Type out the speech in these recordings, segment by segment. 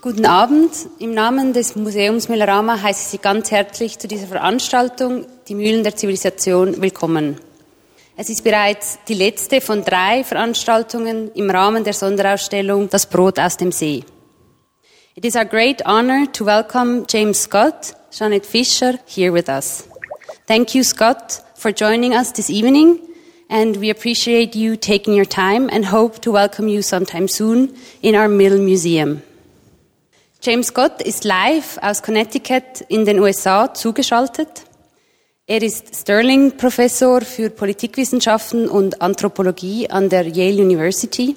Guten Abend. Im Namen des Museums Müllerama heiße ich Sie ganz herzlich zu dieser Veranstaltung, die Mühlen der Zivilisation, willkommen. Es ist bereits die letzte von drei Veranstaltungen im Rahmen der Sonderausstellung Das Brot aus dem See. It is our great honor to welcome James Scott, Janet Fischer, here with us. Thank you, Scott, for joining us this evening, and we appreciate you taking your time and hope to welcome you sometime soon in our Mill Museum. James Scott ist live aus Connecticut in den USA zugeschaltet. Er ist Sterling-Professor für Politikwissenschaften und Anthropologie an der Yale University.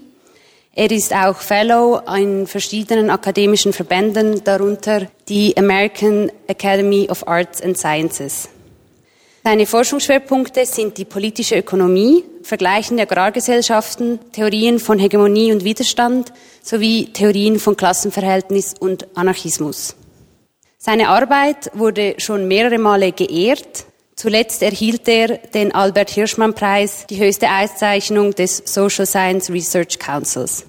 Er ist auch Fellow in verschiedenen akademischen Verbänden, darunter die American Academy of Arts and Sciences. Seine Forschungsschwerpunkte sind die politische Ökonomie, Vergleichen der Agrargesellschaften, Theorien von Hegemonie und Widerstand sowie Theorien von Klassenverhältnis und Anarchismus. Seine Arbeit wurde schon mehrere Male geehrt. Zuletzt erhielt er den Albert Hirschmann Preis, die höchste Auszeichnung des Social Science Research Councils.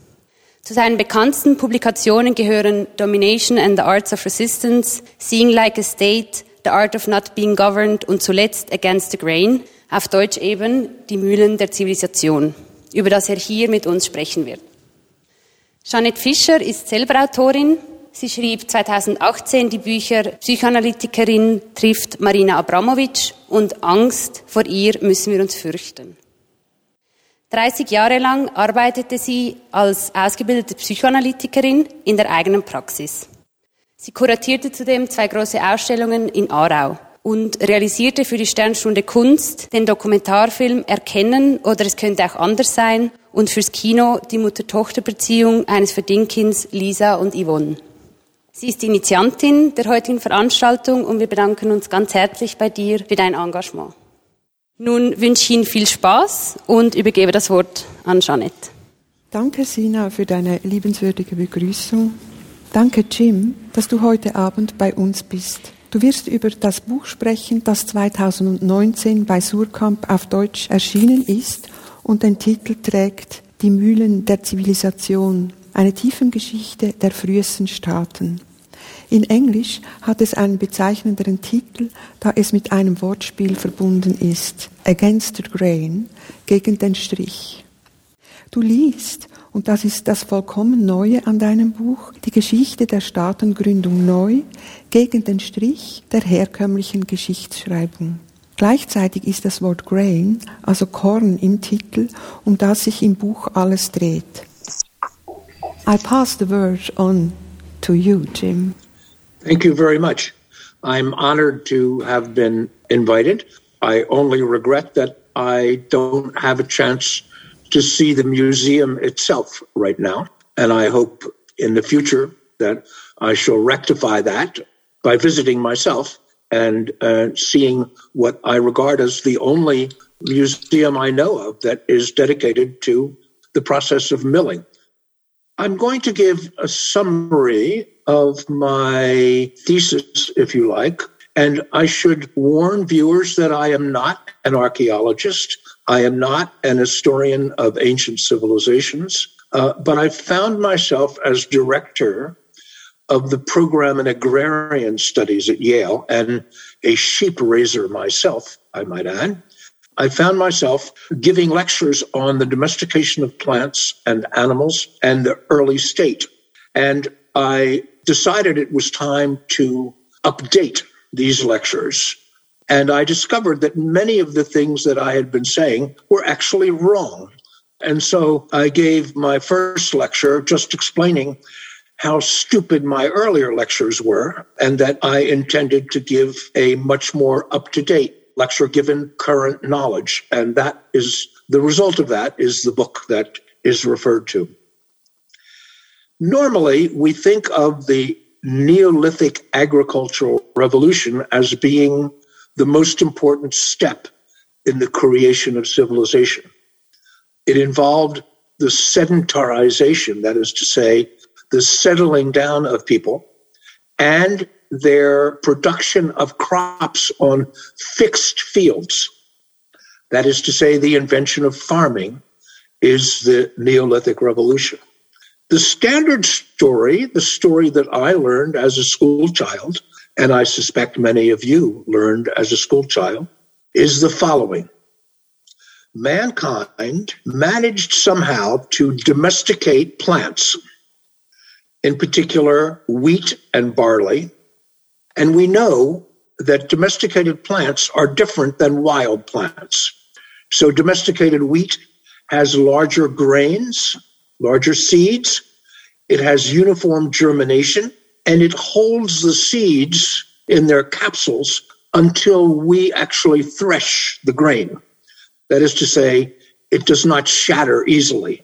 Zu seinen bekanntesten Publikationen gehören Domination and the Arts of Resistance, Seeing Like a State, The Art of Not Being Governed und zuletzt Against the Grain, auf Deutsch eben die Mühlen der Zivilisation, über das er hier mit uns sprechen wird. Janet Fischer ist selber Autorin. Sie schrieb 2018 die Bücher Psychoanalytikerin trifft Marina Abramovic und Angst, vor ihr müssen wir uns fürchten. 30 Jahre lang arbeitete sie als ausgebildete Psychoanalytikerin in der eigenen Praxis. Sie kuratierte zudem zwei große Ausstellungen in Aarau und realisierte für die Sternstunde Kunst den Dokumentarfilm Erkennen oder es könnte auch anders sein und fürs Kino die Mutter-Tochter-Beziehung eines Verdinkins Lisa und Yvonne. Sie ist die Initiantin der heutigen Veranstaltung und wir bedanken uns ganz herzlich bei dir für dein Engagement. Nun wünsche ich Ihnen viel Spaß und übergebe das Wort an Jeanette. Danke, Sina, für deine liebenswürdige Begrüßung. Danke, Jim, dass du heute Abend bei uns bist. Du wirst über das Buch sprechen, das 2019 bei Surkamp auf Deutsch erschienen ist und den Titel trägt Die Mühlen der Zivilisation, eine Tiefengeschichte der frühesten Staaten. In Englisch hat es einen bezeichnenderen Titel, da es mit einem Wortspiel verbunden ist. Against the grain, gegen den Strich. Du liest und das ist das vollkommen Neue an deinem Buch, die Geschichte der Staatengründung neu gegen den Strich der herkömmlichen Geschichtsschreibung. Gleichzeitig ist das Wort Grain, also Korn im Titel, um das sich im Buch alles dreht. I pass the word on to you, Jim. Thank you very much. I'm honored to have been invited. I only regret that I don't have a chance to see the museum itself right now. And I hope in the future that I shall rectify that by visiting myself and uh, seeing what I regard as the only museum I know of that is dedicated to the process of milling. I'm going to give a summary of my thesis, if you like, and I should warn viewers that I am not an archaeologist. I am not an historian of ancient civilizations, uh, but I found myself as director of the program in agrarian studies at Yale and a sheep raiser myself, I might add. I found myself giving lectures on the domestication of plants and animals and the early state. And I decided it was time to update these lectures and I discovered that many of the things that I had been saying were actually wrong. And so I gave my first lecture just explaining how stupid my earlier lectures were, and that I intended to give a much more up to date lecture given current knowledge. And that is the result of that is the book that is referred to. Normally, we think of the Neolithic agricultural revolution as being the most important step in the creation of civilization. It involved the sedentarization, that is to say, the settling down of people and their production of crops on fixed fields. That is to say, the invention of farming is the Neolithic revolution. The standard story, the story that I learned as a school child, and I suspect many of you learned as a school child, is the following. Mankind managed somehow to domesticate plants, in particular wheat and barley. And we know that domesticated plants are different than wild plants. So domesticated wheat has larger grains, larger seeds. It has uniform germination and it holds the seeds in their capsules until we actually thresh the grain. That is to say, it does not shatter easily.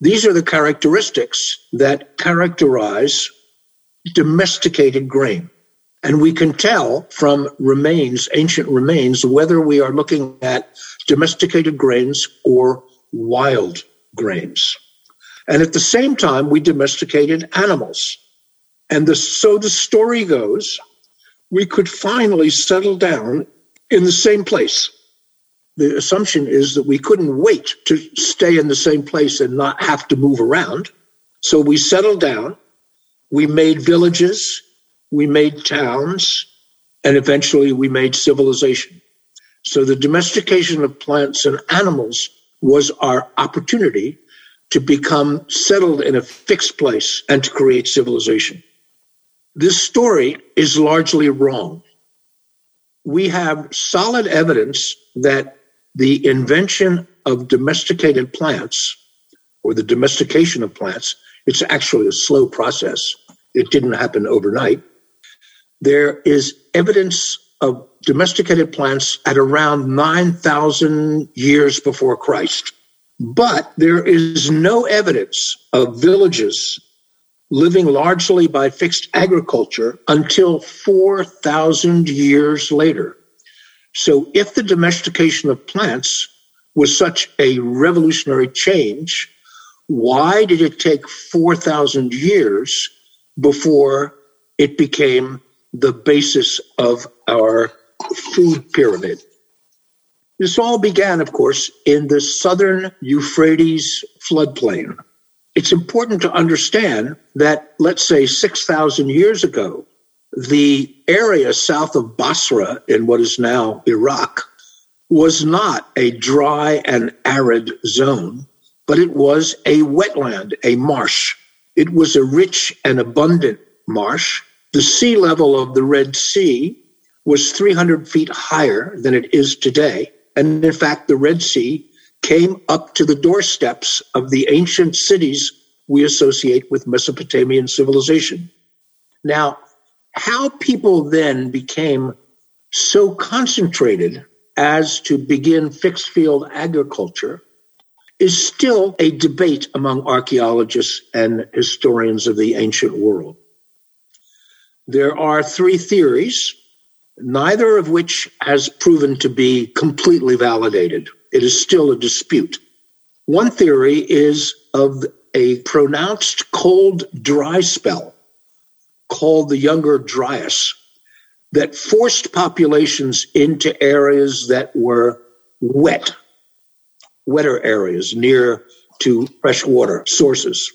These are the characteristics that characterize domesticated grain. And we can tell from remains, ancient remains, whether we are looking at domesticated grains or wild grains. And at the same time, we domesticated animals. And the, so the story goes, we could finally settle down in the same place. The assumption is that we couldn't wait to stay in the same place and not have to move around. So we settled down. We made villages. We made towns. And eventually we made civilization. So the domestication of plants and animals was our opportunity to become settled in a fixed place and to create civilization. This story is largely wrong. We have solid evidence that the invention of domesticated plants or the domestication of plants, it's actually a slow process. It didn't happen overnight. There is evidence of domesticated plants at around 9,000 years before Christ. But there is no evidence of villages living largely by fixed agriculture until 4,000 years later. So if the domestication of plants was such a revolutionary change, why did it take 4,000 years before it became the basis of our food pyramid? This all began, of course, in the southern Euphrates floodplain. It's important to understand that, let's say, 6,000 years ago, the area south of Basra in what is now Iraq was not a dry and arid zone, but it was a wetland, a marsh. It was a rich and abundant marsh. The sea level of the Red Sea was 300 feet higher than it is today. And in fact, the Red Sea came up to the doorsteps of the ancient cities we associate with Mesopotamian civilization. Now, how people then became so concentrated as to begin fixed field agriculture is still a debate among archaeologists and historians of the ancient world. There are three theories neither of which has proven to be completely validated. It is still a dispute. One theory is of a pronounced cold, dry spell called the Younger Dryas that forced populations into areas that were wet, wetter areas near to freshwater sources.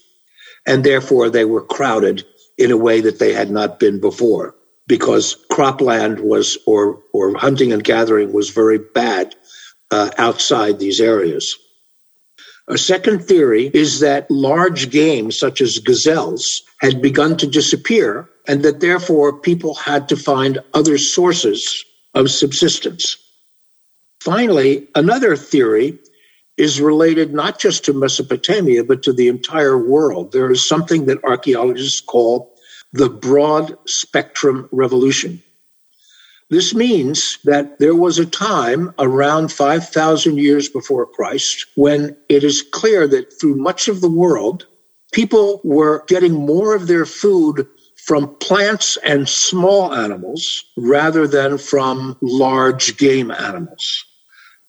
And therefore, they were crowded in a way that they had not been before because cropland was or or hunting and gathering was very bad uh, outside these areas. A second theory is that large game, such as gazelles, had begun to disappear, and that therefore people had to find other sources of subsistence. Finally, another theory is related not just to Mesopotamia, but to the entire world. There is something that archaeologists call the broad spectrum revolution. This means that there was a time around 5,000 years before Christ when it is clear that through much of the world, people were getting more of their food from plants and small animals rather than from large game animals.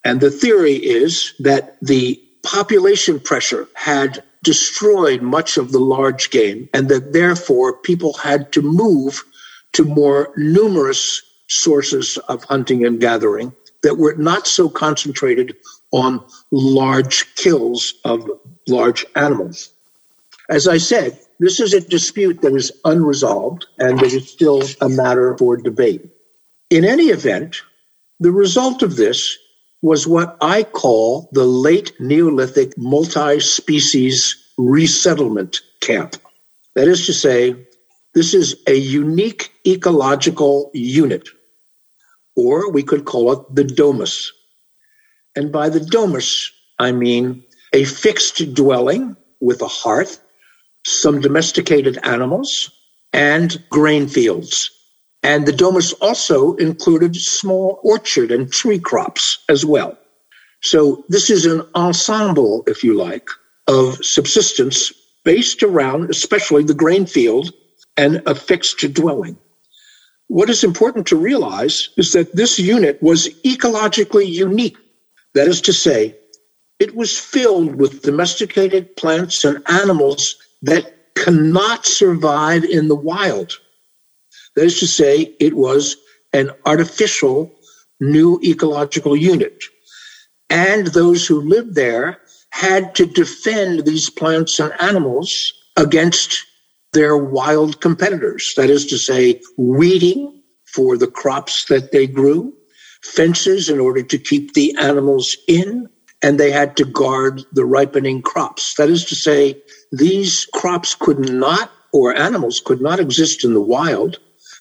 And the theory is that the population pressure had destroyed much of the large game, and that therefore people had to move to more numerous sources of hunting and gathering that were not so concentrated on large kills of large animals. As I said, this is a dispute that is unresolved and that is still a matter for debate. In any event, the result of this was what I call the late Neolithic multi species resettlement camp. That is to say, this is a unique ecological unit, or we could call it the domus. And by the domus, I mean a fixed dwelling with a hearth, some domesticated animals, and grain fields. And the domus also included small orchard and tree crops as well. So this is an ensemble, if you like, of subsistence based around especially the grain field and a fixed dwelling. What is important to realize is that this unit was ecologically unique. That is to say, it was filled with domesticated plants and animals that cannot survive in the wild. That is to say, it was an artificial new ecological unit. And those who lived there had to defend these plants and animals against their wild competitors. That is to say, weeding for the crops that they grew, fences in order to keep the animals in, and they had to guard the ripening crops. That is to say, these crops could not, or animals could not exist in the wild.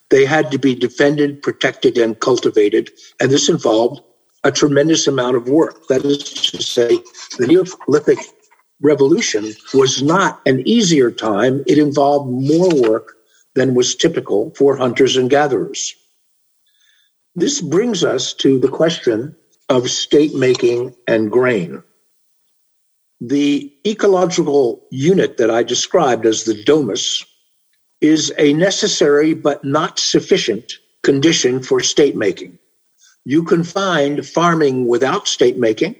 They had to be defended, protected, and cultivated. And this involved a tremendous amount of work. That is to say, the Neolithic revolution was not an easier time. It involved more work than was typical for hunters and gatherers. This brings us to the question of state making and grain. The ecological unit that I described as the domus is a necessary but not sufficient condition for state making. You can find farming without state making,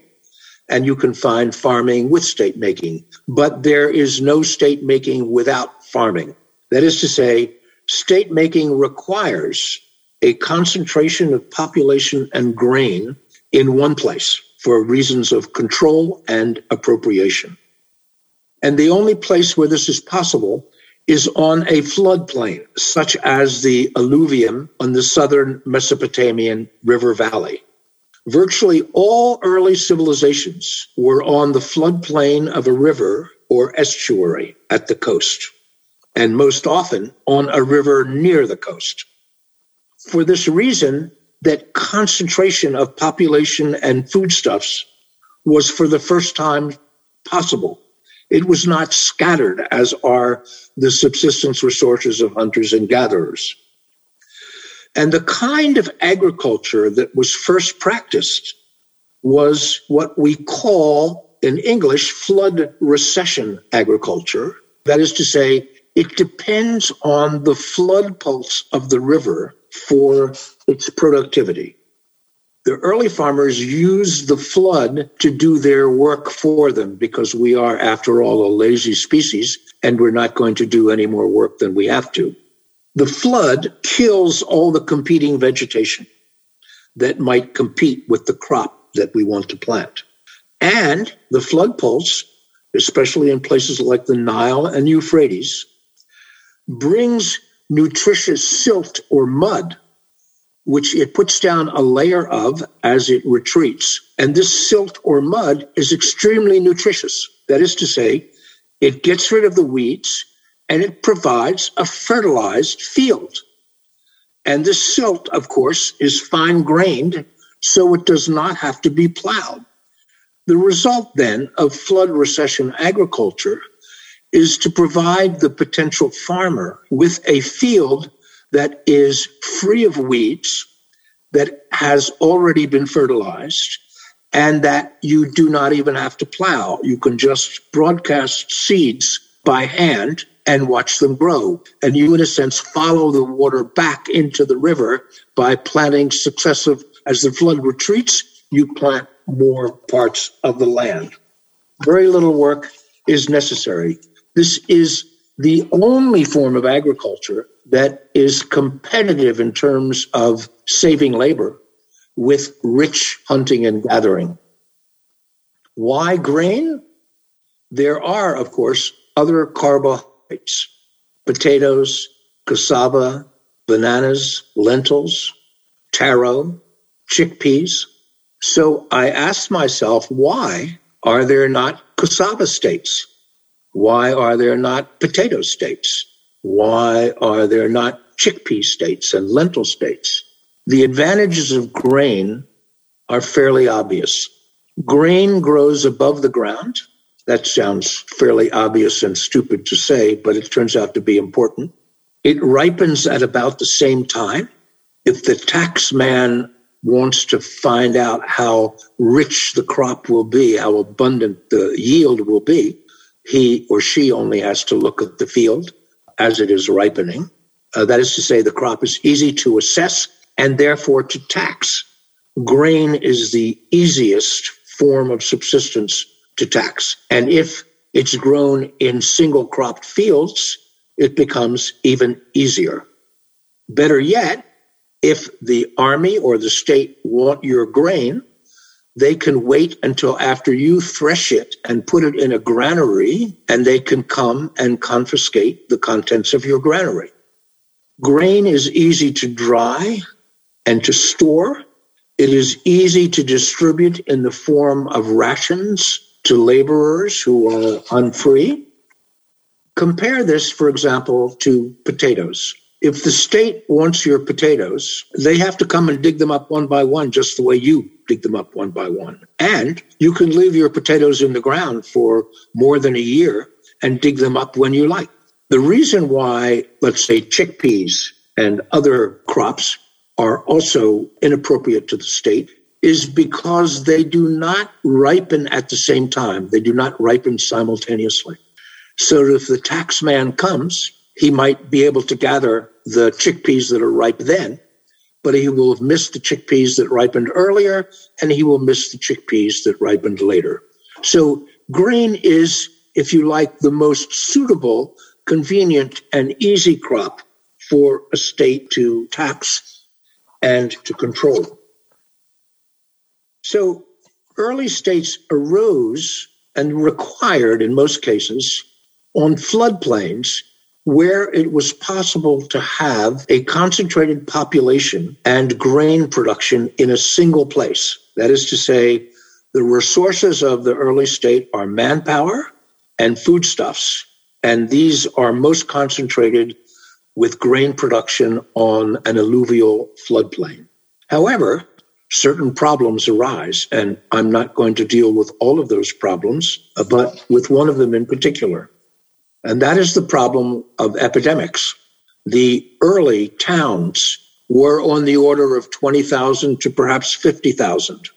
and you can find farming with state making, but there is no state making without farming. That is to say, state making requires a concentration of population and grain in one place for reasons of control and appropriation. And the only place where this is possible is on a floodplain, such as the alluvium on the southern Mesopotamian river valley. Virtually all early civilizations were on the floodplain of a river or estuary at the coast, and most often on a river near the coast. For this reason, that concentration of population and foodstuffs was for the first time possible. It was not scattered as are the subsistence resources of hunters and gatherers. And the kind of agriculture that was first practiced was what we call in English flood recession agriculture. That is to say, it depends on the flood pulse of the river for its productivity. The early farmers used the flood to do their work for them because we are, after all, a lazy species and we're not going to do any more work than we have to. The flood kills all the competing vegetation that might compete with the crop that we want to plant. And the flood pulse, especially in places like the Nile and Euphrates, brings nutritious silt or mud, which it puts down a layer of as it retreats. And this silt or mud is extremely nutritious. That is to say, it gets rid of the weeds and it provides a fertilized field. And this silt, of course, is fine grained, so it does not have to be plowed. The result then of flood recession agriculture is to provide the potential farmer with a field that is free of weeds, that has already been fertilized, and that you do not even have to plow. You can just broadcast seeds by hand and watch them grow. And you, in a sense, follow the water back into the river by planting successive, as the flood retreats, you plant more parts of the land. Very little work is necessary. This is the only form of agriculture that is competitive in terms of saving labor with rich hunting and gathering. Why grain? There are, of course, other potatoes, cassava, bananas, lentils, taro, chickpeas. So I asked myself, why are there not cassava states? Why are there not potato states? Why are there not chickpea states and lentil states? The advantages of grain are fairly obvious. Grain grows above the ground. That sounds fairly obvious and stupid to say, but it turns out to be important. It ripens at about the same time. If the tax man wants to find out how rich the crop will be, how abundant the yield will be, he or she only has to look at the field as it is ripening. Uh, that is to say, the crop is easy to assess and therefore to tax. Grain is the easiest form of subsistence to tax. And if it's grown in single cropped fields, it becomes even easier. Better yet, if the army or the state want your grain, they can wait until after you thresh it and put it in a granary, and they can come and confiscate the contents of your granary. Grain is easy to dry and to store. It is easy to distribute in the form of rations to laborers who are unfree. Compare this, for example, to potatoes. If the state wants your potatoes, they have to come and dig them up one by one, just the way you dig them up one by one. And you can leave your potatoes in the ground for more than a year and dig them up when you like. The reason why, let's say, chickpeas and other crops are also inappropriate to the state is because they do not ripen at the same time. They do not ripen simultaneously. So if the tax man comes he might be able to gather the chickpeas that are ripe then, but he will have missed the chickpeas that ripened earlier, and he will miss the chickpeas that ripened later. So grain is, if you like, the most suitable, convenient, and easy crop for a state to tax and to control. So early states arose and required, in most cases, on floodplains where it was possible to have a concentrated population and grain production in a single place. That is to say, the resources of the early state are manpower and foodstuffs, and these are most concentrated with grain production on an alluvial floodplain. However, certain problems arise, and I'm not going to deal with all of those problems, uh, but with one of them in particular. And that is the problem of epidemics. The early towns were on the order of 20,000 to perhaps 50,000.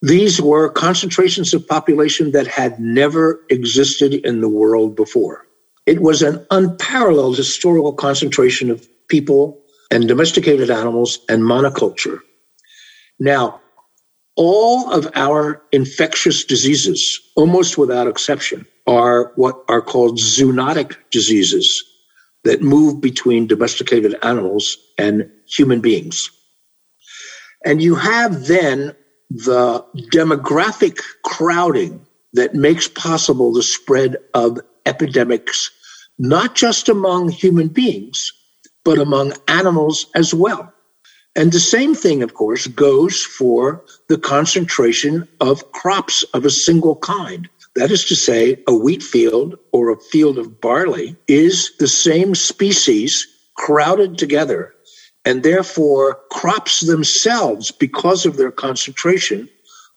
These were concentrations of population that had never existed in the world before. It was an unparalleled historical concentration of people and domesticated animals and monoculture. Now, all of our infectious diseases, almost without exception, are what are called zoonotic diseases that move between domesticated animals and human beings. And you have then the demographic crowding that makes possible the spread of epidemics, not just among human beings, but among animals as well. And the same thing, of course, goes for the concentration of crops of a single kind. That is to say, a wheat field or a field of barley is the same species crowded together. And therefore, crops themselves, because of their concentration,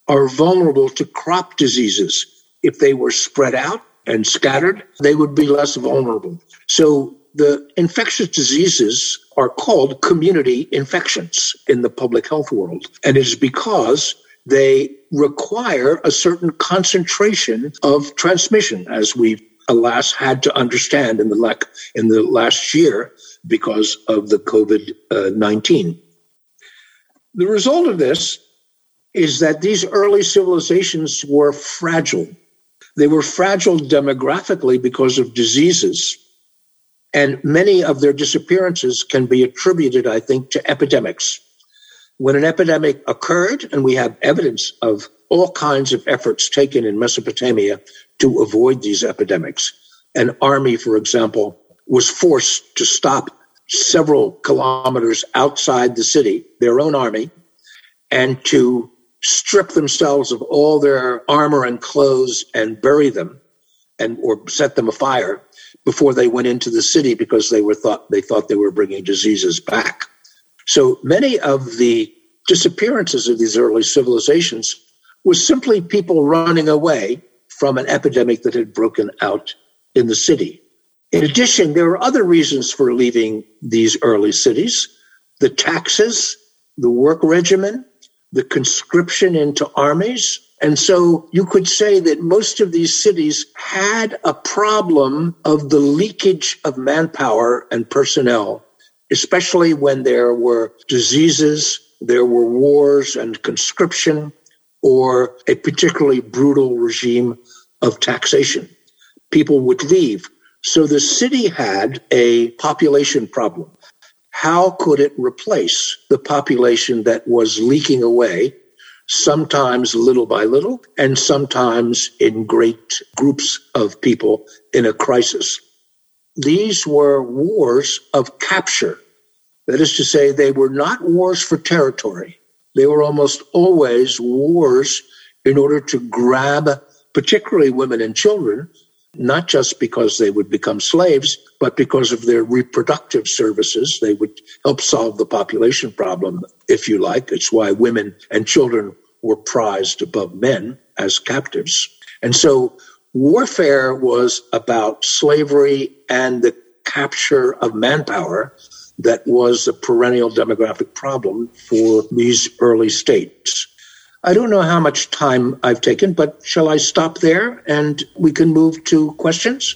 are vulnerable to crop diseases. If they were spread out and scattered, they would be less vulnerable. So the infectious diseases are called community infections in the public health world. And it is because they require a certain concentration of transmission, as we've alas had to understand in the, in the last year because of the COVID 19. The result of this is that these early civilizations were fragile. They were fragile demographically because of diseases. And many of their disappearances can be attributed, I think, to epidemics when an epidemic occurred, and we have evidence of all kinds of efforts taken in Mesopotamia to avoid these epidemics. an army, for example, was forced to stop several kilometers outside the city, their own army, and to strip themselves of all their armor and clothes and bury them and or set them afire before they went into the city because they were thought they thought they were bringing diseases back. So many of the disappearances of these early civilizations was simply people running away from an epidemic that had broken out in the city. In addition, there are other reasons for leaving these early cities the taxes, the work regimen, the conscription into armies. And so you could say that most of these cities had a problem of the leakage of manpower and personnel, especially when there were diseases, there were wars and conscription, or a particularly brutal regime of taxation. People would leave. So the city had a population problem. How could it replace the population that was leaking away, sometimes little by little, and sometimes in great groups of people in a crisis? These were wars of capture. That is to say, they were not wars for territory. They were almost always wars in order to grab, particularly women and children, not just because they would become slaves, but because of their reproductive services. They would help solve the population problem, if you like. It's why women and children were prized above men as captives. And so warfare was about slavery and the capture of manpower that was a perennial demographic problem for these early states. I don't know how much time I've taken, but shall I stop there and we can move to questions?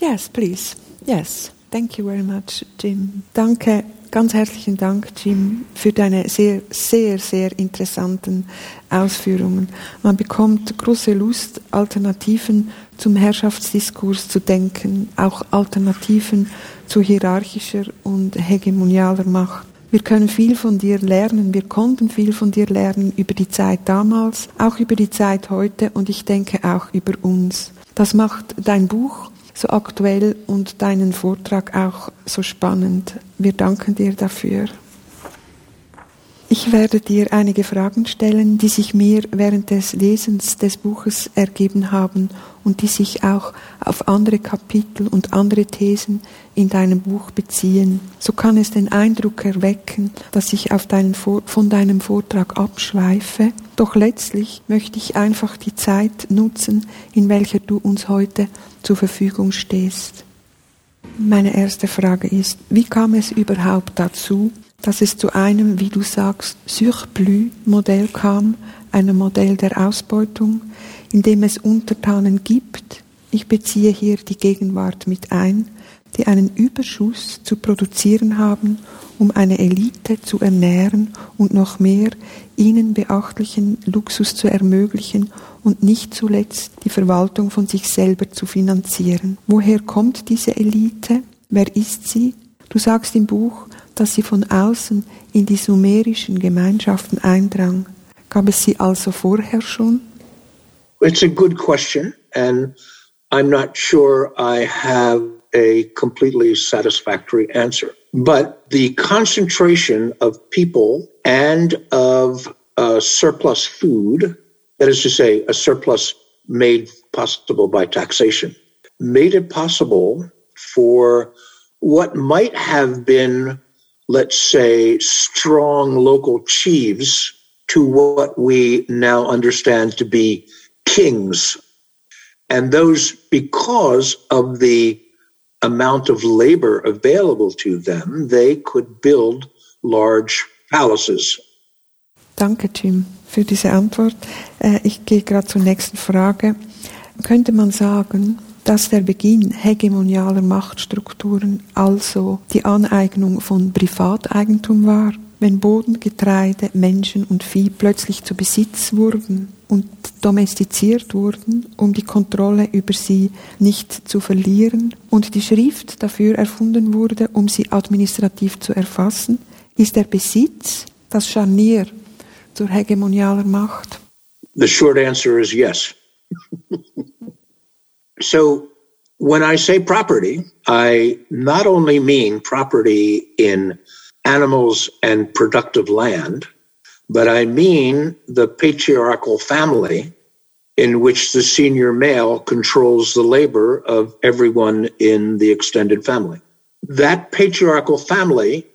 Yes, please. Yes. Thank you very much, Jim. Danke, ganz herzlichen Dank, Jim, für deine sehr, sehr, sehr interessanten Ausführungen. Man bekommt große Lust, Alternativen zum Herrschaftsdiskurs zu denken, auch Alternativen zu hierarchischer und hegemonialer Macht. Wir können viel von dir lernen, wir konnten viel von dir lernen über die Zeit damals, auch über die Zeit heute und ich denke auch über uns. Das macht dein Buch so aktuell und deinen Vortrag auch so spannend. Wir danken dir dafür. Ich werde dir einige Fragen stellen, die sich mir während des Lesens des Buches ergeben haben und die sich auch auf andere Kapitel und andere Thesen in deinem Buch beziehen. So kann es den Eindruck erwecken, dass ich deinen von deinem Vortrag abschweife. Doch letztlich möchte ich einfach die Zeit nutzen, in welcher du uns heute zur Verfügung stehst. Meine erste Frage ist, wie kam es überhaupt dazu, dass es zu einem, wie du sagst, Surplus-Modell kam, einem Modell der Ausbeutung, in dem es Untertanen gibt, ich beziehe hier die Gegenwart mit ein, die einen Überschuss zu produzieren haben, um eine Elite zu ernähren und noch mehr ihnen beachtlichen Luxus zu ermöglichen und nicht zuletzt die Verwaltung von sich selber zu finanzieren. Woher kommt diese Elite? Wer ist sie? Du sagst im Buch, dass sie von außen in die sumerischen Gemeinschaften eindrang. Gab es sie also vorher schon? It's a good question and I'm not sure I have a completely satisfactory answer. But the concentration of people and of uh, surplus food, that is to say, a surplus made possible by taxation, made it possible for what might have been let's say, strong local chiefs to what we now understand to be kings. And those, because of the amount of labor available to them, they could build large palaces. Danke, Jim, für diese Antwort. Äh, ich gehe gerade zur nächsten Frage. Könnte man sagen, dass der Beginn hegemonialer Machtstrukturen also die Aneignung von Privateigentum war, wenn Boden, Getreide, Menschen und Vieh plötzlich zu Besitz wurden und domestiziert wurden, um die Kontrolle über sie nicht zu verlieren, und die Schrift dafür erfunden wurde, um sie administrativ zu erfassen, ist der Besitz das Scharnier zur hegemonialer Macht? The short answer is yes. So when I say property, I not only mean property in animals and productive land, but I mean the patriarchal family in which the senior male controls the labor of everyone in the extended family. That patriarchal family,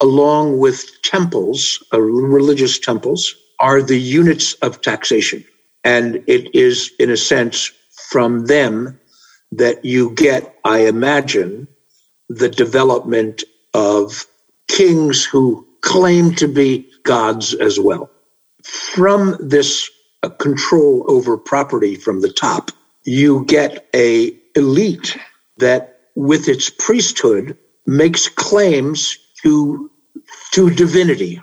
along with temples, uh, religious temples, are the units of taxation. And it is, in a sense, from them that you get, I imagine, the development of kings who claim to be gods as well. From this uh, control over property from the top, you get a elite that with its priesthood makes claims to, to divinity.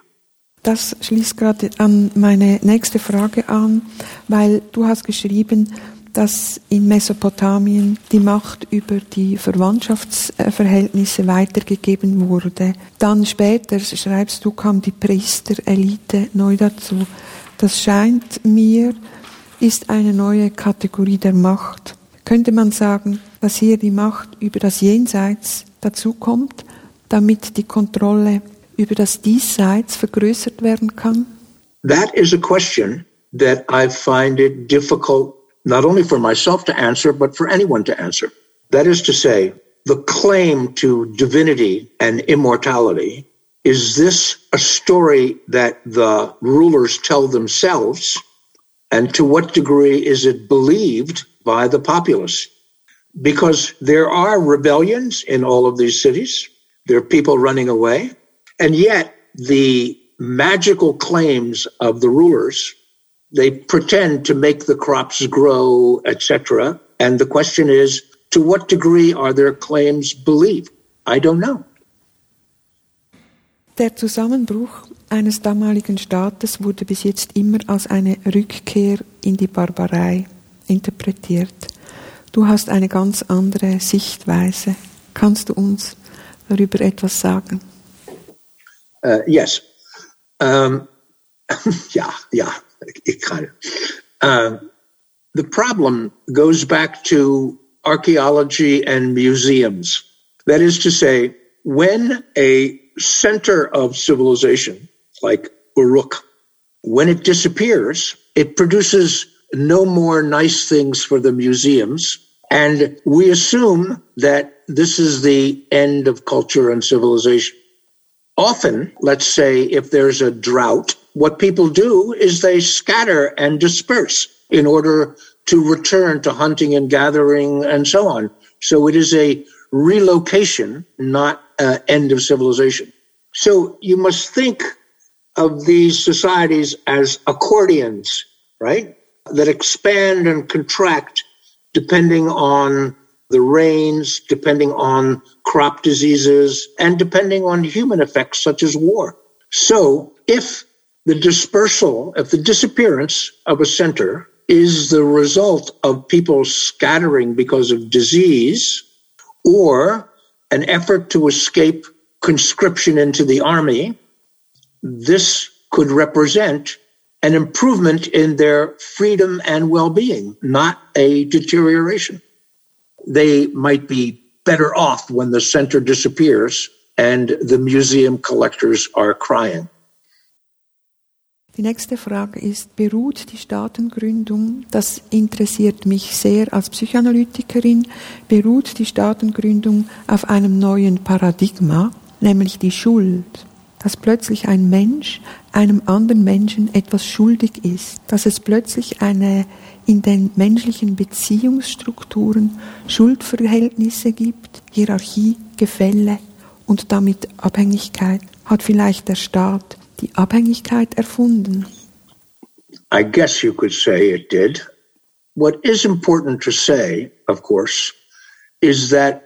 Das schließt gerade an meine nächste Frage an, weil du hast geschrieben, dass in Mesopotamien die Macht über die Verwandtschaftsverhältnisse weitergegeben wurde. Dann später, schreibst du, kam die Priesterelite neu dazu. Das scheint mir, ist eine neue Kategorie der Macht. Könnte man sagen, dass hier die Macht über das Jenseits dazukommt, damit die Kontrolle über das Diesseits vergrößert werden kann? That is a question that I find it difficult not only for myself to answer, but for anyone to answer. That is to say, the claim to divinity and immortality is this a story that the rulers tell themselves? And to what degree is it believed by the populace? Because there are rebellions in all of these cities. There are people running away. And yet the magical claims of the rulers they pretend to make the crops grow, etc. And the question is, to what degree are their claims believed? I don't know. Der Zusammenbruch eines damaligen Staates wurde bis jetzt immer als eine Rückkehr in die Barbarei interpretiert. Du hast eine ganz andere Sichtweise. Kannst du uns darüber etwas sagen? Uh, yes. Um, ja, ja. Uh, the problem goes back to archaeology and museums. That is to say, when a center of civilization, like Uruk, when it disappears, it produces no more nice things for the museums. And we assume that this is the end of culture and civilization. Often, let's say if there's a drought, what people do is they scatter and disperse in order to return to hunting and gathering and so on. So it is a relocation, not an end of civilization. So you must think of these societies as accordions, right? That expand and contract depending on the rains, depending on crop diseases, and depending on human effects such as war. So if the dispersal, if the disappearance of a center is the result of people scattering because of disease or an effort to escape conscription into the army, this could represent an improvement in their freedom and well-being, not a deterioration. They might be better off when the center disappears and the museum collectors are crying. Die nächste Frage ist, beruht die Staatengründung, das interessiert mich sehr als Psychoanalytikerin, beruht die Staatengründung auf einem neuen Paradigma, nämlich die Schuld, dass plötzlich ein Mensch einem anderen Menschen etwas schuldig ist, dass es plötzlich eine in den menschlichen Beziehungsstrukturen Schuldverhältnisse gibt, Hierarchie, Gefälle und damit Abhängigkeit, hat vielleicht der Staat die Abhängigkeit erfunden? I guess you could say it did. What is important to say, of course, is that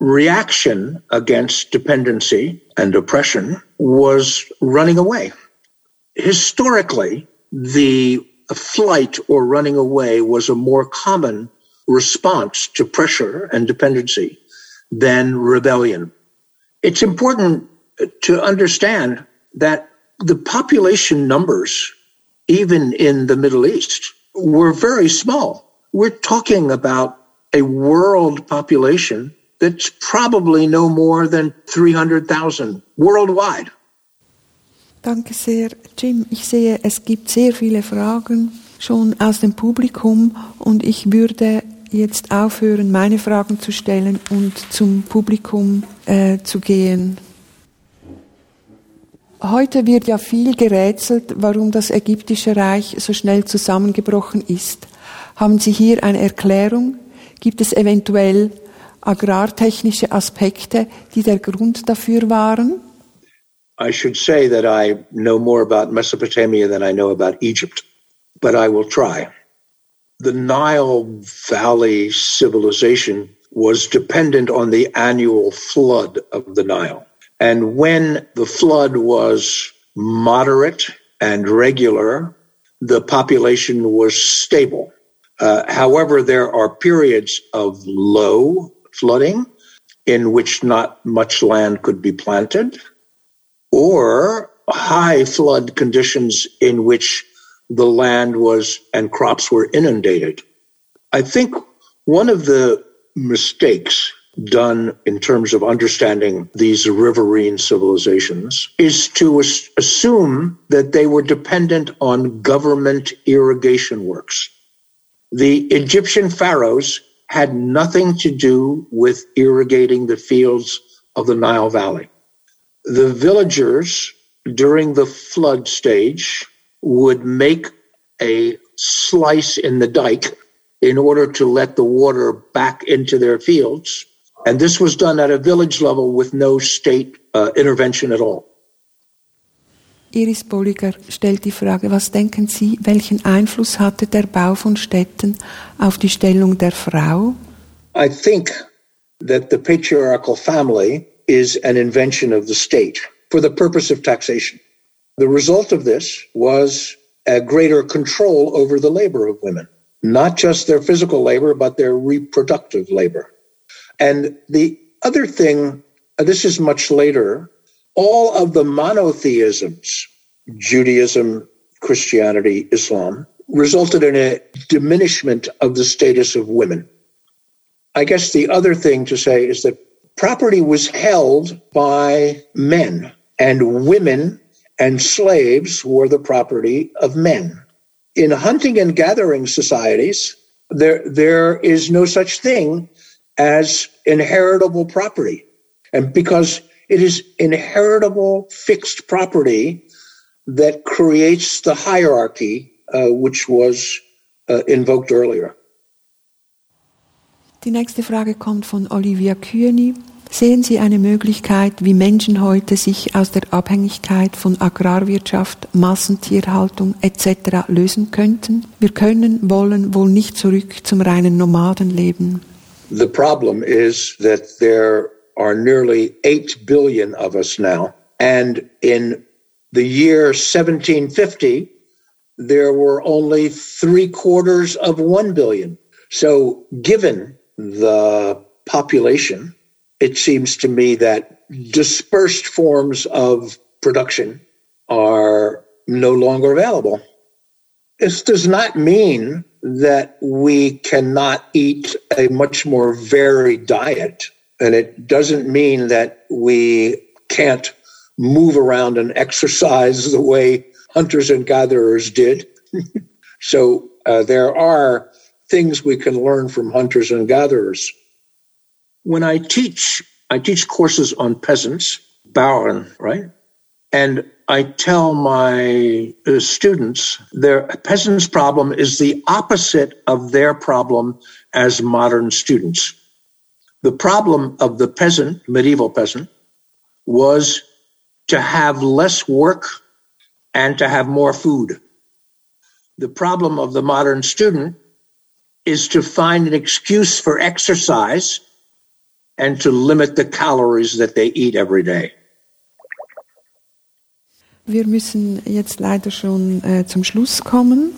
reaction against dependency and oppression was running away. Historically, the flight or running away was a more common response to pressure and dependency than rebellion. It's important to understand that the population numbers, even in the Middle East, were very small. We're talking about a world population that's probably no more than 300,000 worldwide. Danke sehr, Jim. Ich sehe, es gibt sehr viele Fragen schon aus dem Publikum und ich würde jetzt aufhören, meine Fragen zu stellen und zum Publikum äh, zu gehen. Heute wird ja viel gerätselt, warum das ägyptische Reich so schnell zusammengebrochen ist. Haben Sie hier eine Erklärung? Gibt es eventuell agrartechnische Aspekte, die der Grund dafür waren? I should say that I know more about Mesopotamia than I know about Egypt, but I will try. The Nile Valley civilization was dependent on the annual flood of the Nile. And when the flood was moderate and regular, the population was stable. Uh, however, there are periods of low flooding in which not much land could be planted, or high flood conditions in which the land was and crops were inundated. I think one of the mistakes done in terms of understanding these riverine civilizations is to as- assume that they were dependent on government irrigation works. The Egyptian pharaohs had nothing to do with irrigating the fields of the Nile Valley. The villagers during the flood stage would make a slice in the dike in order to let the water back into their fields. And this was done at a village level with no state uh, intervention at all. Iris Bolliger stellt die Frage, was denken Sie, welchen Einfluss hatte der Bau von Städten auf die Stellung der Frau? I think that the patriarchal family is an invention of the state for the purpose of taxation. The result of this was a greater control over the labor of women, not just their physical labor, but their reproductive labor. And the other thing, uh, this is much later, all of the monotheisms, Judaism, Christianity, Islam, resulted in a diminishment of the status of women. I guess the other thing to say is that property was held by men, and women and slaves were the property of men. In hunting and gathering societies, there, there is no such thing as inheritable property. And because it is inheritable fixed property that creates the hierarchy uh, which was uh, invoked earlier. Die nächste Frage kommt von Olivia Kühni. Sehen Sie eine Möglichkeit, wie Menschen heute sich aus der Abhängigkeit von Agrarwirtschaft, Massentierhaltung etc. lösen könnten? Wir können, wollen wohl nicht zurück zum reinen Nomadenleben. The problem is that there are nearly 8 billion of us now. And in the year 1750, there were only three quarters of 1 billion. So, given the population, it seems to me that dispersed forms of production are no longer available. This does not mean that we cannot eat a much more varied diet. And it doesn't mean that we can't move around and exercise the way hunters and gatherers did. so uh, there are things we can learn from hunters and gatherers. When I teach, I teach courses on peasants, Bauern, right? And I tell my uh, students their peasants' problem is the opposite of their problem as modern students. The problem of the peasant, medieval peasant, was to have less work and to have more food. The problem of the modern student is to find an excuse for exercise and to limit the calories that they eat every day. Wir müssen jetzt leider schon äh, zum Schluss kommen.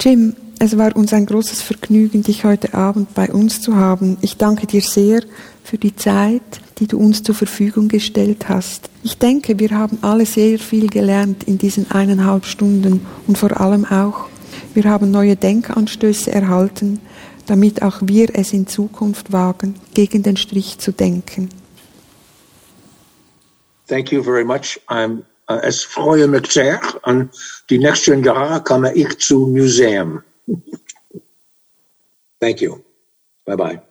Jim, es war uns ein großes Vergnügen, dich heute Abend bei uns zu haben. Ich danke dir sehr für die Zeit, die du uns zur Verfügung gestellt hast. Ich denke, wir haben alle sehr viel gelernt in diesen eineinhalb Stunden und vor allem auch, wir haben neue Denkanstöße erhalten, damit auch wir es in Zukunft wagen, gegen den Strich zu denken. Thank you very much. I'm, es freue mich sehr. Und die nächsten Jahre komme ich zum Museum. Thank you. Bye bye.